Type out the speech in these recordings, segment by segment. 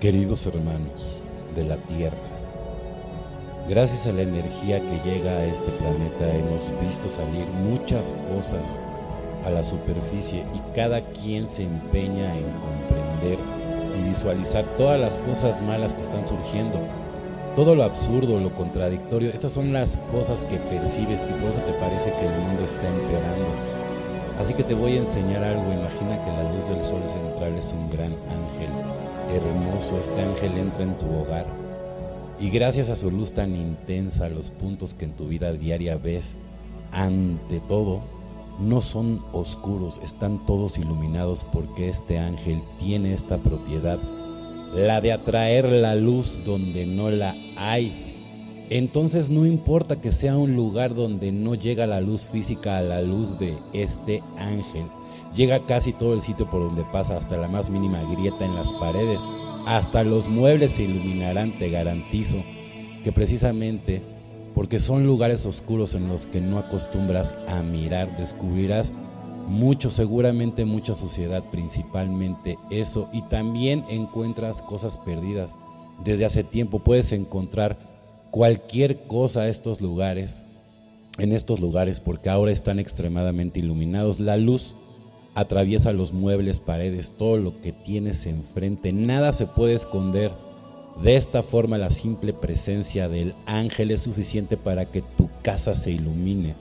Queridos hermanos de la Tierra, gracias a la energía que llega a este planeta hemos visto salir muchas cosas a la superficie y cada quien se empeña en comprender y visualizar todas las cosas malas que están surgiendo. Todo lo absurdo, lo contradictorio, estas son las cosas que percibes y por eso te parece que el mundo está empeorando. Así que te voy a enseñar algo. Imagina que la luz del sol central es un gran ángel hermoso, este ángel entra en tu hogar y gracias a su luz tan intensa, los puntos que en tu vida diaria ves, ante todo, no son oscuros, están todos iluminados porque este ángel tiene esta propiedad, la de atraer la luz donde no la hay. Entonces no importa que sea un lugar donde no llega la luz física a la luz de este ángel, Llega casi todo el sitio por donde pasa, hasta la más mínima grieta en las paredes. Hasta los muebles se iluminarán, te garantizo, que precisamente porque son lugares oscuros en los que no acostumbras a mirar, descubrirás mucho, seguramente mucha sociedad, principalmente eso, y también encuentras cosas perdidas. Desde hace tiempo puedes encontrar cualquier cosa estos lugares, en estos lugares, porque ahora están extremadamente iluminados. La luz atraviesa los muebles, paredes, todo lo que tienes enfrente. Nada se puede esconder. De esta forma la simple presencia del ángel es suficiente para que tu casa se ilumine.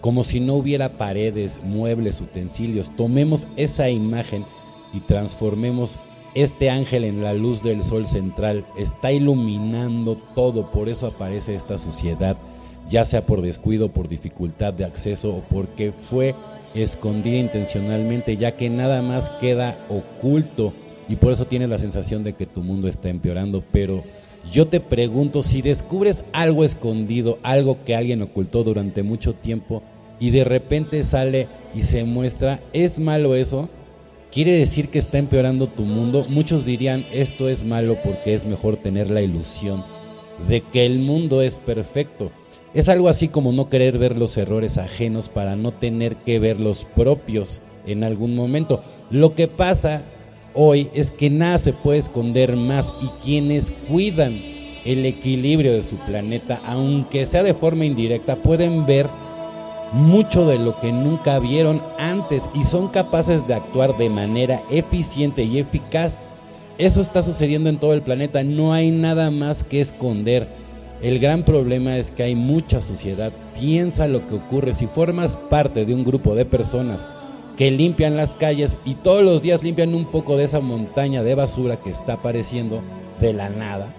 Como si no hubiera paredes, muebles, utensilios. Tomemos esa imagen y transformemos este ángel en la luz del sol central. Está iluminando todo, por eso aparece esta suciedad, ya sea por descuido, por dificultad de acceso o porque fue escondida intencionalmente, ya que nada más queda oculto y por eso tienes la sensación de que tu mundo está empeorando. Pero yo te pregunto, si descubres algo escondido, algo que alguien ocultó durante mucho tiempo y de repente sale y se muestra, ¿es malo eso? ¿Quiere decir que está empeorando tu mundo? Muchos dirían, esto es malo porque es mejor tener la ilusión de que el mundo es perfecto. Es algo así como no querer ver los errores ajenos para no tener que ver los propios en algún momento. Lo que pasa hoy es que nada se puede esconder más y quienes cuidan el equilibrio de su planeta, aunque sea de forma indirecta, pueden ver mucho de lo que nunca vieron antes y son capaces de actuar de manera eficiente y eficaz. Eso está sucediendo en todo el planeta, no hay nada más que esconder el gran problema es que hay mucha suciedad. Piensa lo que ocurre si formas parte de un grupo de personas que limpian las calles y todos los días limpian un poco de esa montaña de basura que está apareciendo de la nada.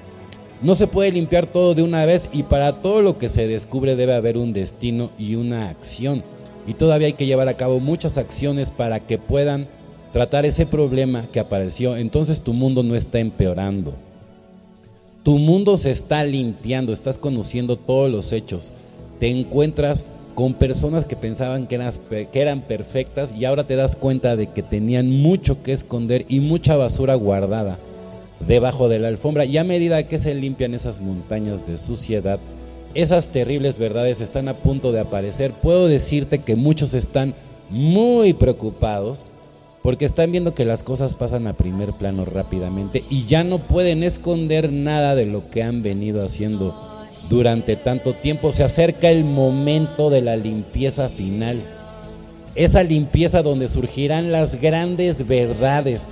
No se puede limpiar todo de una vez y para todo lo que se descubre debe haber un destino y una acción. Y todavía hay que llevar a cabo muchas acciones para que puedan tratar ese problema que apareció. Entonces tu mundo no está empeorando. Tu mundo se está limpiando, estás conociendo todos los hechos. Te encuentras con personas que pensaban que eran, perfectas y ahora te das cuenta de que tenían mucho que esconder y mucha basura guardada debajo de la alfombra. Y a medida que se limpian esas montañas de suciedad, esas terribles verdades están a punto de aparecer. Puedo decirte que muchos están muy preocupados porque están viendo que las cosas pasan a primer plano rápidamente y ya no pueden esconder nada de lo que han venido haciendo durante tanto tiempo. Se acerca el momento de la limpieza final. Esa limpieza donde surgirán las grandes verdades.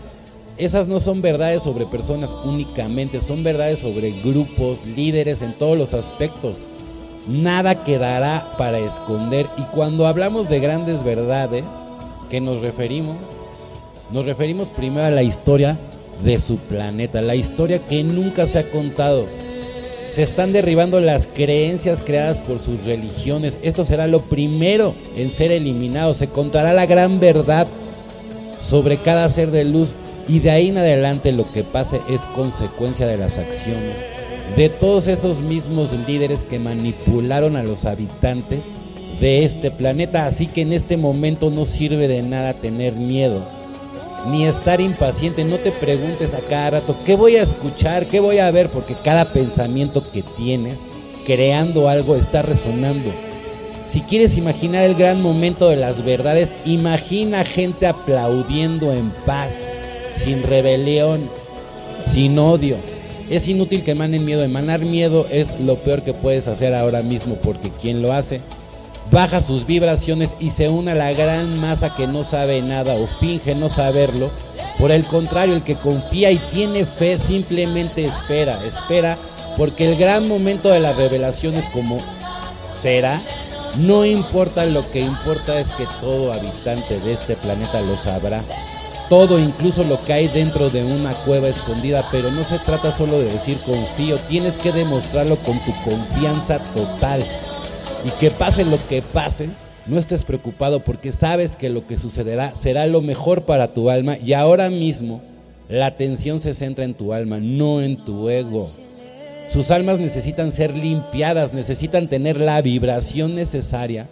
Esas no son verdades sobre personas únicamente, son verdades sobre grupos, líderes en todos los aspectos. Nada quedará para esconder y cuando hablamos de grandes verdades, ¿qué nos referimos? Nos referimos primero a la historia de su planeta, la historia que nunca se ha contado. Se están derribando las creencias creadas por sus religiones. Esto será lo primero en ser eliminado. Se contará la gran verdad sobre cada ser de luz y de ahí en adelante lo que pase es consecuencia de las acciones de todos esos mismos líderes que manipularon a los habitantes de este planeta. Así que en este momento no sirve de nada tener miedo ni estar impaciente. No te preguntes a cada rato qué voy a escuchar, qué voy a ver, porque cada pensamiento que tienes creando algo está resonando. Si quieres imaginar el gran momento de las verdades, imagina gente aplaudiendo en paz, sin rebelión, sin odio. Es inútil que emanen miedo. Emanar miedo es lo peor que puedes hacer ahora mismo porque quien lo hace baja sus vibraciones y se une a la gran masa que no sabe nada o finge no saberlo. Por el contrario, el que confía y tiene fe simplemente espera, espera, porque el gran momento de la revelación es como será. No importa lo que importa es que todo habitante de este planeta lo sabrá. Todo, incluso lo que hay dentro de una cueva escondida, pero no se trata solo de decir confío, tienes que demostrarlo con tu confianza total. Y que pase lo que pase, no estés preocupado porque sabes que lo que sucederá será lo mejor para tu alma y ahora mismo la atención se centra en tu alma, no en tu ego. Sus almas necesitan ser limpiadas, necesitan tener la vibración necesaria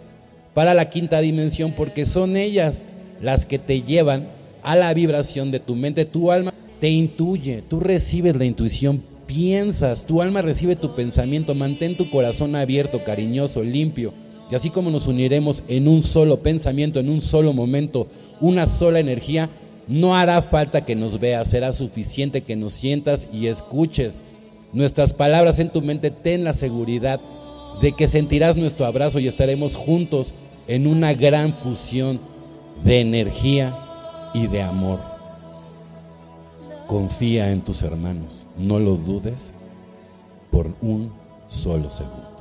para la quinta dimensión porque son ellas las que te llevan a la vibración de tu mente. Tu alma te intuye, tú recibes la intuición piensas, tu alma recibe tu pensamiento, mantén tu corazón abierto, cariñoso, limpio. Y así como nos uniremos en un solo pensamiento, en un solo momento, una sola energía, no hará falta que nos veas, será suficiente que nos sientas y escuches nuestras palabras en tu mente. Ten la seguridad de que sentirás nuestro abrazo y estaremos juntos en una gran fusión de energía y de amor. Confía en tus hermanos, no lo dudes por un solo segundo.